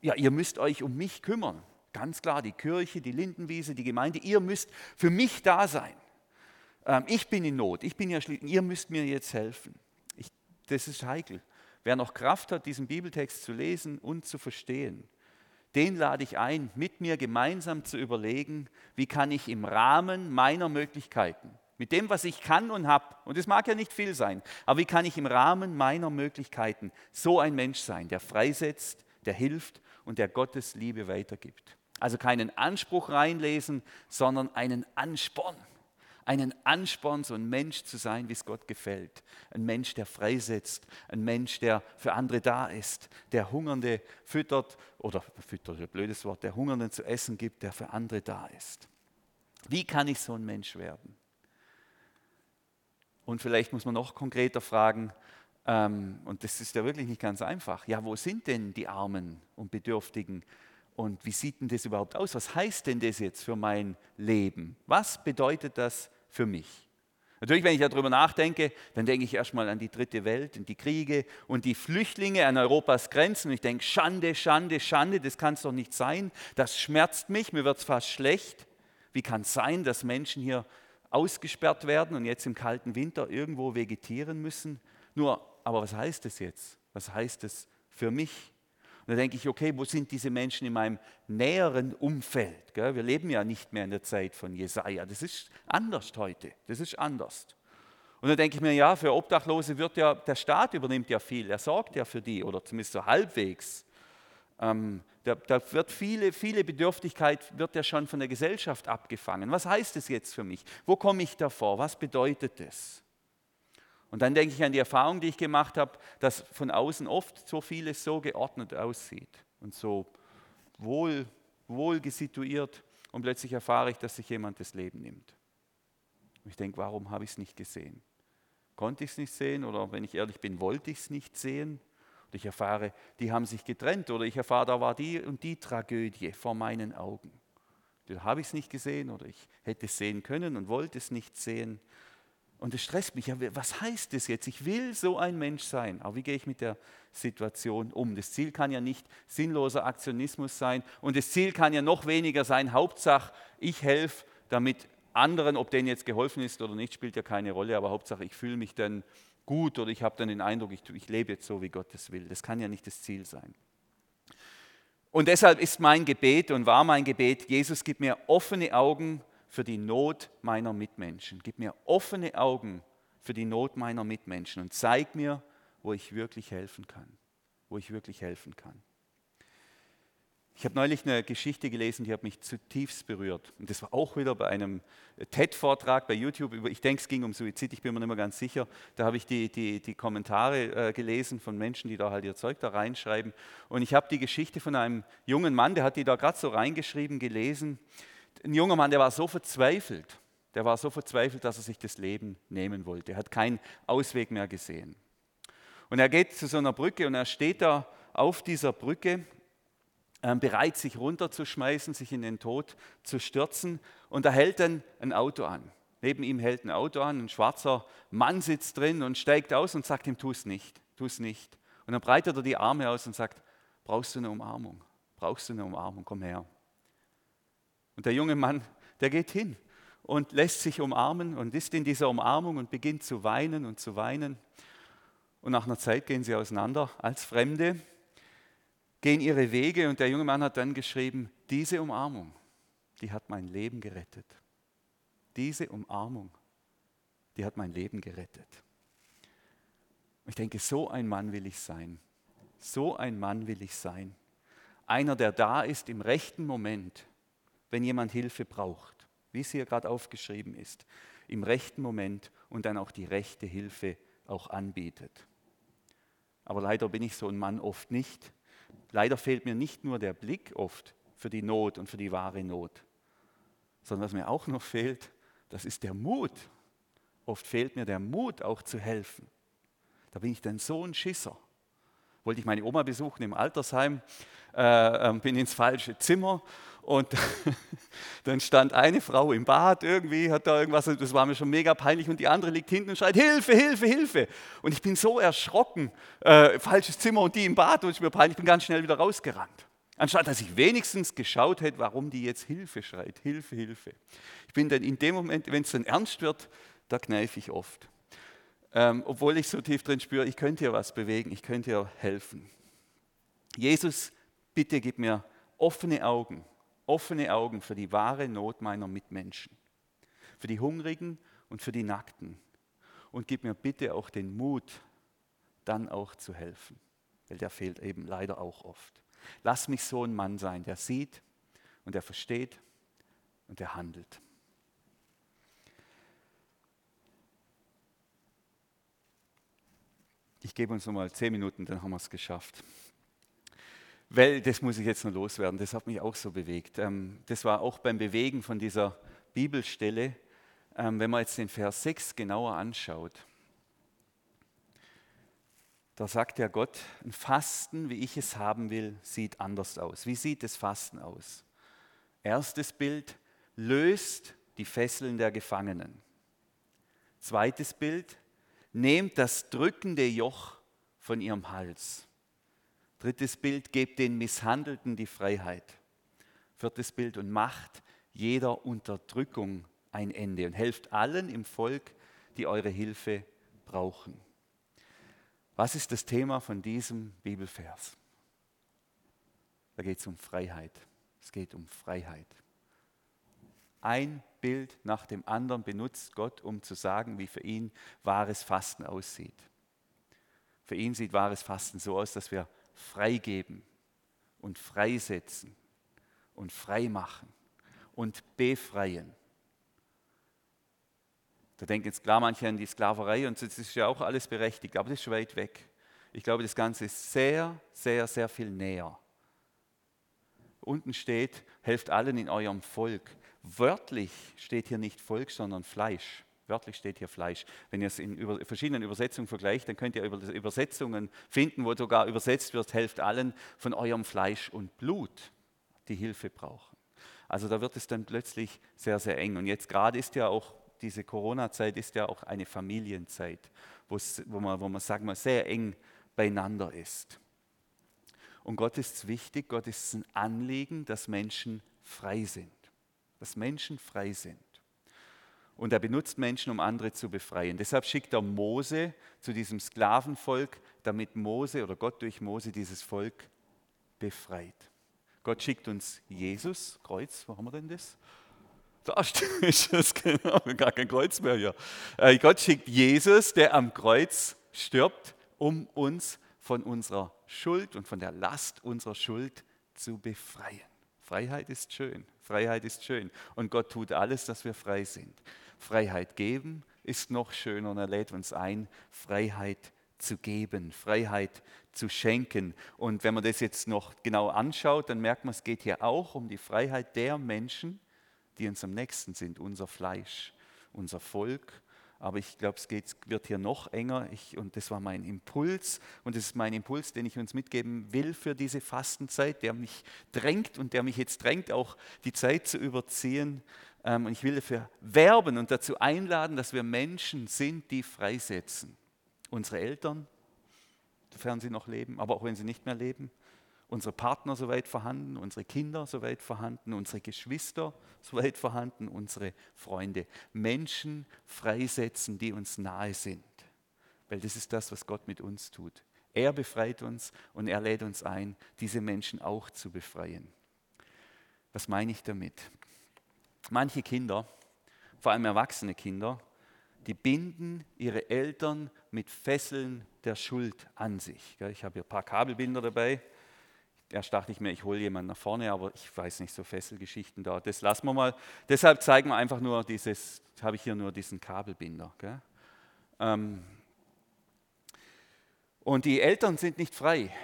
ja, ihr müsst euch um mich kümmern. Ganz klar, die Kirche, die Lindenwiese, die Gemeinde, ihr müsst für mich da sein. Ähm, ich bin in Not, ich bin ja schließlich, ihr müsst mir jetzt helfen. Ich, das ist heikel. Wer noch Kraft hat, diesen Bibeltext zu lesen und zu verstehen, den lade ich ein, mit mir gemeinsam zu überlegen, wie kann ich im Rahmen meiner Möglichkeiten, mit dem, was ich kann und habe, und es mag ja nicht viel sein, aber wie kann ich im Rahmen meiner Möglichkeiten so ein Mensch sein, der freisetzt, der hilft und der Gottes Liebe weitergibt. Also keinen Anspruch reinlesen, sondern einen Ansporn einen Ansporn, so ein Mensch zu sein, wie es Gott gefällt. Ein Mensch, der freisetzt, ein Mensch, der für andere da ist, der Hungernde füttert, oder füttert ein blödes Wort, der Hungernden zu essen gibt, der für andere da ist. Wie kann ich so ein Mensch werden? Und vielleicht muss man noch konkreter fragen, ähm, und das ist ja wirklich nicht ganz einfach, ja, wo sind denn die Armen und Bedürftigen? Und wie sieht denn das überhaupt aus? Was heißt denn das jetzt für mein Leben? Was bedeutet das für mich. Natürlich, wenn ich darüber nachdenke, dann denke ich erstmal an die dritte Welt und die Kriege und die Flüchtlinge an Europas Grenzen. Und ich denke, Schande, Schande, Schande, das kann es doch nicht sein. Das schmerzt mich, mir wird es fast schlecht. Wie kann es sein, dass Menschen hier ausgesperrt werden und jetzt im kalten Winter irgendwo vegetieren müssen? Nur, aber was heißt das jetzt? Was heißt das für mich? Und da denke ich, okay, wo sind diese Menschen in meinem näheren Umfeld? Wir leben ja nicht mehr in der Zeit von Jesaja. Das ist anders heute. Das ist anders. Und dann denke ich mir, ja, für Obdachlose wird ja, der Staat übernimmt ja viel. Er sorgt ja für die oder zumindest so halbwegs. Ähm, da, da, wird viele, viele Bedürftigkeit wird ja schon von der Gesellschaft abgefangen. Was heißt das jetzt für mich? Wo komme ich davor? Was bedeutet das? Und dann denke ich an die Erfahrung, die ich gemacht habe, dass von außen oft so vieles so geordnet aussieht und so wohl, wohl gesituiert. Und plötzlich erfahre ich, dass sich jemand das Leben nimmt. Und ich denke, warum habe ich es nicht gesehen? Konnte ich es nicht sehen oder wenn ich ehrlich bin, wollte ich es nicht sehen? Und ich erfahre, die haben sich getrennt oder ich erfahre, da war die und die Tragödie vor meinen Augen. Da habe ich es nicht gesehen oder ich hätte es sehen können und wollte es nicht sehen. Und es stresst mich. Ja, was heißt das jetzt? Ich will so ein Mensch sein. Aber wie gehe ich mit der Situation um? Das Ziel kann ja nicht sinnloser Aktionismus sein. Und das Ziel kann ja noch weniger sein. Hauptsache, ich helfe, damit anderen, ob denen jetzt geholfen ist oder nicht, spielt ja keine Rolle. Aber Hauptsache, ich fühle mich dann gut oder ich habe dann den Eindruck, ich, ich lebe jetzt so, wie Gott es will. Das kann ja nicht das Ziel sein. Und deshalb ist mein Gebet und war mein Gebet, Jesus, gib mir offene Augen für die Not meiner Mitmenschen. Gib mir offene Augen für die Not meiner Mitmenschen und zeig mir, wo ich wirklich helfen kann. Wo ich wirklich helfen kann. Ich habe neulich eine Geschichte gelesen, die hat mich zutiefst berührt. Und das war auch wieder bei einem TED-Vortrag bei YouTube. Ich denke, es ging um Suizid, ich bin mir nicht mehr ganz sicher. Da habe ich die, die, die Kommentare äh, gelesen von Menschen, die da halt ihr Zeug da reinschreiben. Und ich habe die Geschichte von einem jungen Mann, der hat die da gerade so reingeschrieben, gelesen ein junger Mann, der war so verzweifelt, der war so verzweifelt, dass er sich das Leben nehmen wollte. Er hat keinen Ausweg mehr gesehen. Und er geht zu so einer Brücke und er steht da auf dieser Brücke, äh, bereit, sich runterzuschmeißen, sich in den Tod zu stürzen. Und da hält dann ein Auto an. Neben ihm hält ein Auto an, ein schwarzer Mann sitzt drin und steigt aus und sagt ihm, tu es nicht, tu es nicht. Und dann breitet er die Arme aus und sagt, brauchst du eine Umarmung? Brauchst du eine Umarmung? Komm her. Und der junge Mann, der geht hin und lässt sich umarmen und ist in dieser Umarmung und beginnt zu weinen und zu weinen. Und nach einer Zeit gehen sie auseinander als Fremde, gehen ihre Wege und der junge Mann hat dann geschrieben, diese Umarmung, die hat mein Leben gerettet. Diese Umarmung, die hat mein Leben gerettet. Ich denke, so ein Mann will ich sein. So ein Mann will ich sein. einer, der da ist im rechten Moment, wenn jemand Hilfe braucht, wie es hier gerade aufgeschrieben ist, im rechten Moment und dann auch die rechte Hilfe auch anbietet. Aber leider bin ich so ein Mann oft nicht. Leider fehlt mir nicht nur der Blick oft für die Not und für die wahre Not, sondern was mir auch noch fehlt, das ist der Mut. Oft fehlt mir der Mut, auch zu helfen. Da bin ich dann so ein Schisser. Wollte ich meine Oma besuchen im Altersheim, äh, ähm, bin ins falsche Zimmer und *laughs* dann stand eine Frau im Bad irgendwie, hat da irgendwas, das war mir schon mega peinlich und die andere liegt hinten und schreit, Hilfe, Hilfe, Hilfe. Und ich bin so erschrocken, äh, falsches Zimmer und die im Bad und es mir peinlich, ich bin ganz schnell wieder rausgerannt. Anstatt dass ich wenigstens geschaut hätte, warum die jetzt Hilfe schreit. Hilfe, Hilfe. Ich bin dann in dem Moment, wenn es dann ernst wird, da kneife ich oft. Ähm, obwohl ich so tief drin spüre, ich könnte ja was bewegen, ich könnte ja helfen. Jesus, bitte gib mir offene Augen, offene Augen für die wahre Not meiner Mitmenschen, für die Hungrigen und für die Nackten. Und gib mir bitte auch den Mut, dann auch zu helfen, weil der fehlt eben leider auch oft. Lass mich so ein Mann sein, der sieht und der versteht und der handelt. Ich gebe uns noch mal zehn Minuten, dann haben wir es geschafft. Weil, das muss ich jetzt noch loswerden, das hat mich auch so bewegt. Ähm, das war auch beim Bewegen von dieser Bibelstelle, ähm, wenn man jetzt den Vers 6 genauer anschaut. Da sagt ja Gott, ein Fasten, wie ich es haben will, sieht anders aus. Wie sieht das Fasten aus? Erstes Bild, löst die Fesseln der Gefangenen. Zweites Bild, nehmt das drückende Joch von ihrem Hals. Drittes Bild, gebt den Misshandelten die Freiheit. Viertes Bild, und macht jeder Unterdrückung ein Ende und helft allen im Volk, die eure Hilfe brauchen. Was ist das Thema von diesem Bibelvers? Da geht es um Freiheit. Es geht um Freiheit. Ein Bild nach dem anderen benutzt Gott, um zu sagen, wie für ihn wahres Fasten aussieht. Für ihn sieht wahres Fasten so aus, dass wir freigeben und freisetzen und freimachen und befreien. Da denken jetzt klar manche an die Sklaverei und das ist ja auch alles berechtigt, aber das ist weit weg. Ich glaube, das Ganze ist sehr, sehr, sehr viel näher. Unten steht, helft allen in eurem Volk. Wörtlich steht hier nicht Volk, sondern Fleisch. Wörtlich steht hier Fleisch. Wenn ihr es in über, verschiedenen Übersetzungen vergleicht, dann könnt ihr Übersetzungen finden, wo sogar übersetzt wird, helft allen von eurem Fleisch und Blut, die Hilfe brauchen. Also da wird es dann plötzlich sehr, sehr eng. Und jetzt gerade ist ja auch diese Corona-Zeit ist ja auch eine Familienzeit, wo man, wo man sagen wir, sehr eng beieinander ist. Und Gott ist wichtig, Gott ist ein Anliegen, dass Menschen frei sind. Dass Menschen frei sind. Und er benutzt Menschen, um andere zu befreien. Deshalb schickt er Mose zu diesem Sklavenvolk, damit Mose oder Gott durch Mose dieses Volk befreit. Gott schickt uns Jesus, Kreuz, wo haben wir denn das? Da *laughs* ist es genau, gar kein Kreuz mehr hier. Äh, Gott schickt Jesus, der am Kreuz stirbt, um uns von unserer Schuld und von der Last unserer Schuld zu befreien. Freiheit ist schön, Freiheit ist schön. Und Gott tut alles, dass wir frei sind. Freiheit geben ist noch schöner und er lädt uns ein, Freiheit zu geben, Freiheit zu schenken. Und wenn man das jetzt noch genau anschaut, dann merkt man, es geht hier auch um die Freiheit der Menschen, die uns am nächsten sind, unser Fleisch, unser Volk. Aber ich glaube, es geht, wird hier noch enger. Ich, und das war mein Impuls. Und das ist mein Impuls, den ich uns mitgeben will für diese Fastenzeit, der mich drängt und der mich jetzt drängt, auch die Zeit zu überziehen. Ähm, und ich will dafür werben und dazu einladen, dass wir Menschen sind, die freisetzen. Unsere Eltern, sofern sie noch leben, aber auch wenn sie nicht mehr leben unsere Partner soweit vorhanden, unsere Kinder soweit vorhanden, unsere Geschwister soweit vorhanden, unsere Freunde. Menschen freisetzen, die uns nahe sind. Weil das ist das, was Gott mit uns tut. Er befreit uns und er lädt uns ein, diese Menschen auch zu befreien. Was meine ich damit? Manche Kinder, vor allem erwachsene Kinder, die binden ihre Eltern mit Fesseln der Schuld an sich. Ich habe hier ein paar Kabelbinder dabei Erst dachte ich mir, ich hole jemanden nach vorne, aber ich weiß nicht, so Fesselgeschichten da. Das lassen wir mal. Deshalb zeigen wir einfach nur dieses, habe ich hier nur diesen Kabelbinder. Ähm und die Eltern sind nicht frei,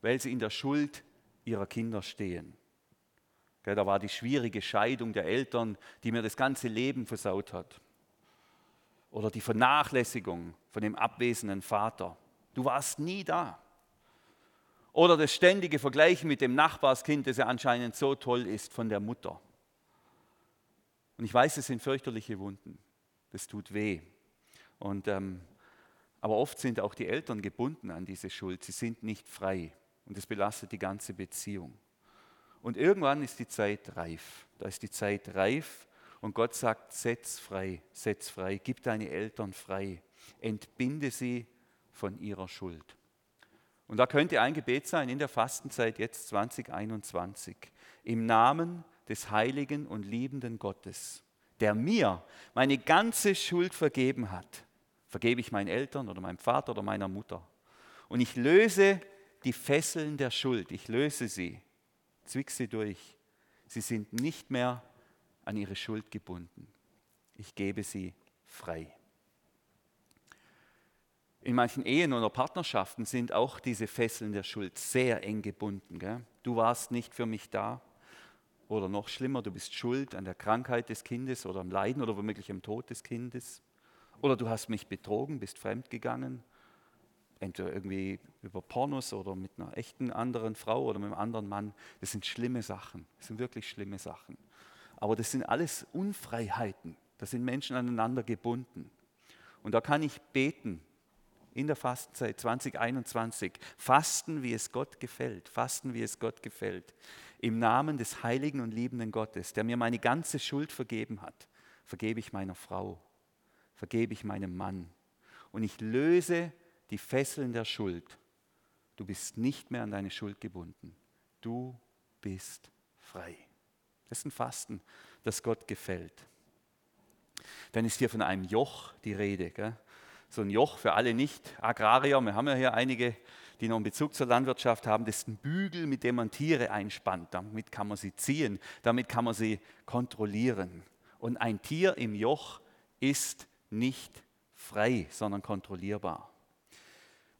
weil sie in der Schuld ihrer Kinder stehen. Da war die schwierige Scheidung der Eltern, die mir das ganze Leben versaut hat. Oder die Vernachlässigung von dem abwesenden Vater. Du warst nie da. Oder das ständige Vergleichen mit dem Nachbarskind, das ja anscheinend so toll ist von der Mutter. Und ich weiß, es sind fürchterliche Wunden. Das tut weh. Und, ähm, aber oft sind auch die Eltern gebunden an diese Schuld. Sie sind nicht frei. Und das belastet die ganze Beziehung. Und irgendwann ist die Zeit reif. Da ist die Zeit reif und Gott sagt, setz frei, setz frei, gib deine Eltern frei, entbinde sie von ihrer Schuld. Und da könnte ein Gebet sein in der Fastenzeit jetzt 2021. Im Namen des heiligen und liebenden Gottes, der mir meine ganze Schuld vergeben hat, vergebe ich meinen Eltern oder meinem Vater oder meiner Mutter. Und ich löse die Fesseln der Schuld, ich löse sie zwick sie durch. Sie sind nicht mehr an ihre Schuld gebunden. Ich gebe sie frei. In manchen Ehen oder Partnerschaften sind auch diese Fesseln der Schuld sehr eng gebunden. Gell? Du warst nicht für mich da. Oder noch schlimmer, du bist schuld an der Krankheit des Kindes oder am Leiden oder womöglich am Tod des Kindes. Oder du hast mich betrogen, bist fremdgegangen entweder irgendwie über Pornos oder mit einer echten anderen Frau oder mit einem anderen Mann. Das sind schlimme Sachen. Das sind wirklich schlimme Sachen. Aber das sind alles Unfreiheiten. Da sind Menschen aneinander gebunden. Und da kann ich beten in der Fastenzeit 2021. Fasten, wie es Gott gefällt. Fasten, wie es Gott gefällt. Im Namen des heiligen und liebenden Gottes, der mir meine ganze Schuld vergeben hat, vergebe ich meiner Frau, vergebe ich meinem Mann. Und ich löse die Fesseln der Schuld. Du bist nicht mehr an deine Schuld gebunden. Du bist frei. Das ist ein Fasten, das Gott gefällt. Dann ist hier von einem Joch die Rede. Gell? So ein Joch für alle Nicht-Agrarier. Wir haben ja hier einige, die noch einen Bezug zur Landwirtschaft haben. Das ist ein Bügel, mit dem man Tiere einspannt. Damit kann man sie ziehen, damit kann man sie kontrollieren. Und ein Tier im Joch ist nicht frei, sondern kontrollierbar.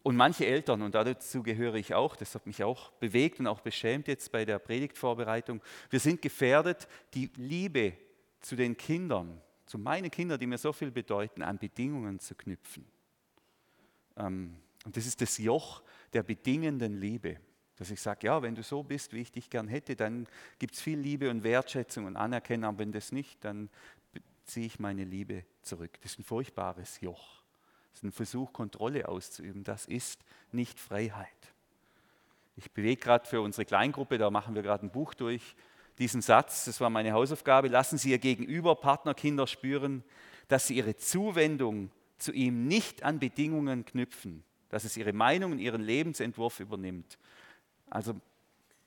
Und manche Eltern, und dazu gehöre ich auch, das hat mich auch bewegt und auch beschämt jetzt bei der Predigtvorbereitung, wir sind gefährdet, die Liebe zu den Kindern, zu meinen Kindern, die mir so viel bedeuten, an Bedingungen zu knüpfen. Ähm, und das ist das Joch der bedingenden Liebe, dass ich sage, ja, wenn du so bist, wie ich dich gern hätte, dann gibt es viel Liebe und Wertschätzung und Anerkennung, aber wenn das nicht, dann ziehe ich meine Liebe zurück. Das ist ein furchtbares Joch. Das ist ein Versuch, Kontrolle auszuüben. Das ist nicht Freiheit. Ich bewege gerade für unsere Kleingruppe, da machen wir gerade ein Buch durch, diesen Satz, das war meine Hausaufgabe, lassen Sie Ihr Gegenüber Partnerkinder spüren, dass Sie Ihre Zuwendung zu ihm nicht an Bedingungen knüpfen, dass es Ihre Meinung und Ihren Lebensentwurf übernimmt. Also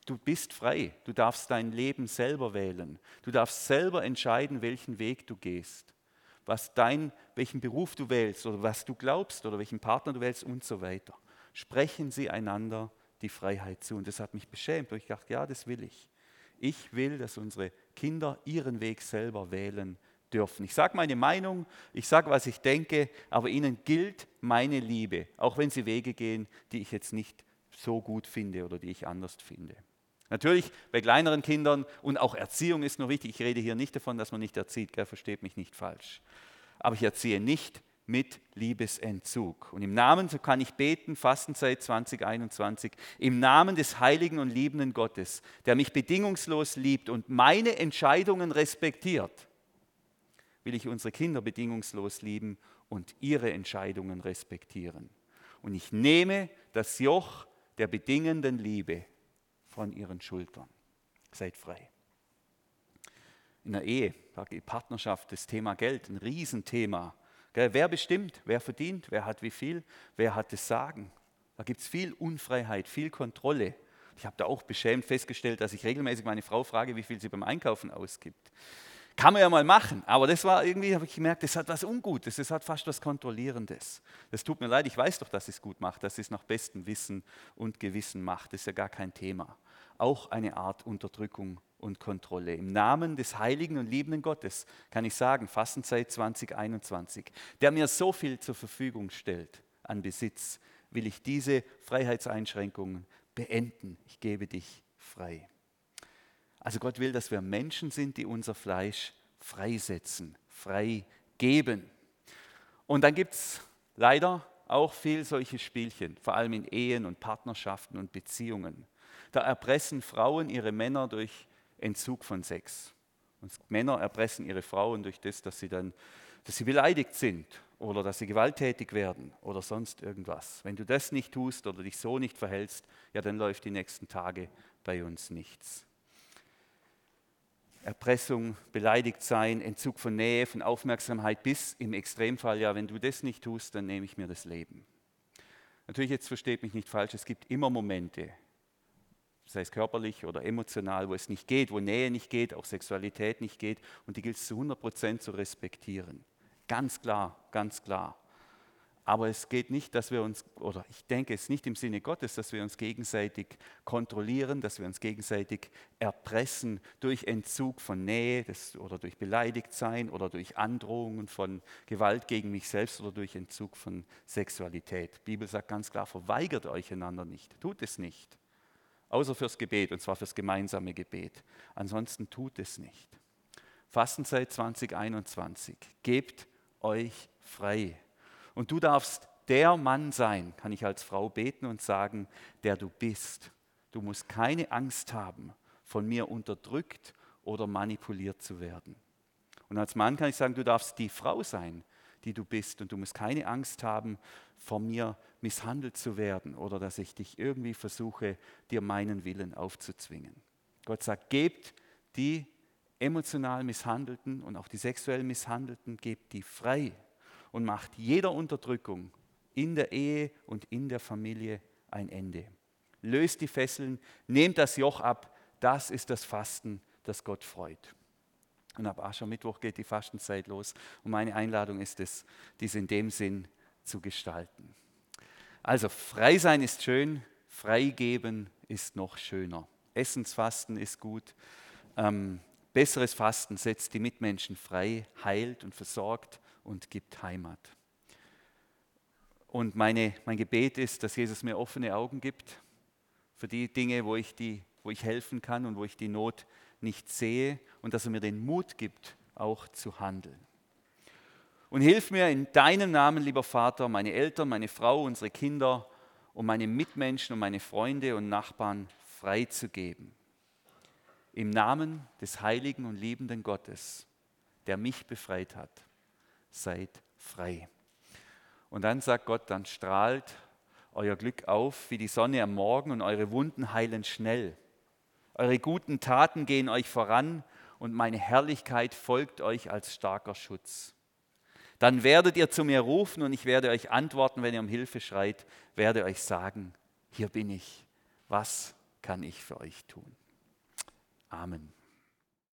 du bist frei, du darfst dein Leben selber wählen, du darfst selber entscheiden, welchen Weg du gehst was dein, welchen Beruf du wählst oder was du glaubst oder welchen Partner du wählst und so weiter. Sprechen sie einander die Freiheit zu. Und das hat mich beschämt, weil ich dachte, ja, das will ich. Ich will, dass unsere Kinder ihren Weg selber wählen dürfen. Ich sage meine Meinung, ich sage, was ich denke, aber ihnen gilt meine Liebe, auch wenn sie Wege gehen, die ich jetzt nicht so gut finde oder die ich anders finde. Natürlich bei kleineren Kindern und auch Erziehung ist noch wichtig. Ich rede hier nicht davon, dass man nicht erzieht, gell, versteht mich nicht falsch. Aber ich erziehe nicht mit Liebesentzug. Und im Namen, so kann ich beten, Fastenzeit 2021, im Namen des heiligen und liebenden Gottes, der mich bedingungslos liebt und meine Entscheidungen respektiert, will ich unsere Kinder bedingungslos lieben und ihre Entscheidungen respektieren. Und ich nehme das Joch der bedingenden Liebe von ihren Schultern. Seid frei. In der Ehe, Partnerschaft, das Thema Geld, ein Riesenthema. Wer bestimmt, wer verdient, wer hat wie viel, wer hat das Sagen. Da gibt es viel Unfreiheit, viel Kontrolle. Ich habe da auch beschämt festgestellt, dass ich regelmäßig meine Frau frage, wie viel sie beim Einkaufen ausgibt. Kann man ja mal machen, aber das war irgendwie, habe ich gemerkt, das hat was Ungutes, das hat fast was Kontrollierendes. Das tut mir leid, ich weiß doch, dass es gut macht, dass es nach bestem Wissen und Gewissen macht. Das ist ja gar kein Thema. Auch eine Art Unterdrückung und Kontrolle. Im Namen des heiligen und liebenden Gottes kann ich sagen, Fastenzeit 2021, der mir so viel zur Verfügung stellt an Besitz, will ich diese Freiheitseinschränkungen beenden. Ich gebe dich frei. Also Gott will, dass wir Menschen sind, die unser Fleisch freisetzen, frei geben. Und dann gibt es leider auch viel solche Spielchen, vor allem in Ehen und Partnerschaften und Beziehungen. Da erpressen Frauen ihre Männer durch Entzug von Sex. Und Männer erpressen ihre Frauen durch das, dass sie dann, dass sie beleidigt sind oder dass sie gewalttätig werden oder sonst irgendwas. Wenn du das nicht tust oder dich so nicht verhältst, ja, dann läuft die nächsten Tage bei uns nichts. Erpressung, beleidigt sein, Entzug von Nähe, von Aufmerksamkeit bis im Extremfall, ja, wenn du das nicht tust, dann nehme ich mir das Leben. Natürlich, jetzt versteht mich nicht falsch, es gibt immer Momente, sei es körperlich oder emotional, wo es nicht geht, wo Nähe nicht geht, auch Sexualität nicht geht und die gilt es zu 100 Prozent zu respektieren. Ganz klar, ganz klar. Aber es geht nicht, dass wir uns, oder ich denke es ist nicht im Sinne Gottes, dass wir uns gegenseitig kontrollieren, dass wir uns gegenseitig erpressen durch Entzug von Nähe das, oder durch Beleidigtsein oder durch Androhungen von Gewalt gegen mich selbst oder durch Entzug von Sexualität. Die Bibel sagt ganz klar, verweigert euch einander nicht, tut es nicht. Außer fürs Gebet, und zwar fürs gemeinsame Gebet. Ansonsten tut es nicht. Fastenzeit 2021. Gebt euch frei. Und du darfst der Mann sein, kann ich als Frau beten und sagen, der du bist. Du musst keine Angst haben, von mir unterdrückt oder manipuliert zu werden. Und als Mann kann ich sagen, du darfst die Frau sein, die du bist. Und du musst keine Angst haben, von mir misshandelt zu werden oder dass ich dich irgendwie versuche, dir meinen Willen aufzuzwingen. Gott sagt, gebt die emotional Misshandelten und auch die sexuell Misshandelten, gebt die frei und macht jeder Unterdrückung in der Ehe und in der Familie ein Ende. Löst die Fesseln, nehmt das Joch ab. Das ist das Fasten, das Gott freut. Und ab Aschermittwoch geht die Fastenzeit los. Und meine Einladung ist es, dies in dem Sinn zu gestalten. Also frei sein ist schön, freigeben ist noch schöner. Essensfasten ist gut. Ähm, besseres Fasten setzt die Mitmenschen frei, heilt und versorgt und gibt Heimat. Und meine, mein Gebet ist, dass Jesus mir offene Augen gibt für die Dinge, wo ich, die, wo ich helfen kann und wo ich die Not nicht sehe und dass er mir den Mut gibt, auch zu handeln. Und hilf mir in deinem Namen, lieber Vater, meine Eltern, meine Frau, unsere Kinder und meine Mitmenschen und meine Freunde und Nachbarn freizugeben. Im Namen des heiligen und liebenden Gottes, der mich befreit hat seid frei. Und dann sagt Gott, dann strahlt euer Glück auf wie die Sonne am Morgen und eure Wunden heilen schnell. Eure guten Taten gehen euch voran und meine Herrlichkeit folgt euch als starker Schutz. Dann werdet ihr zu mir rufen und ich werde euch antworten, wenn ihr um Hilfe schreit, werde euch sagen, hier bin ich, was kann ich für euch tun? Amen.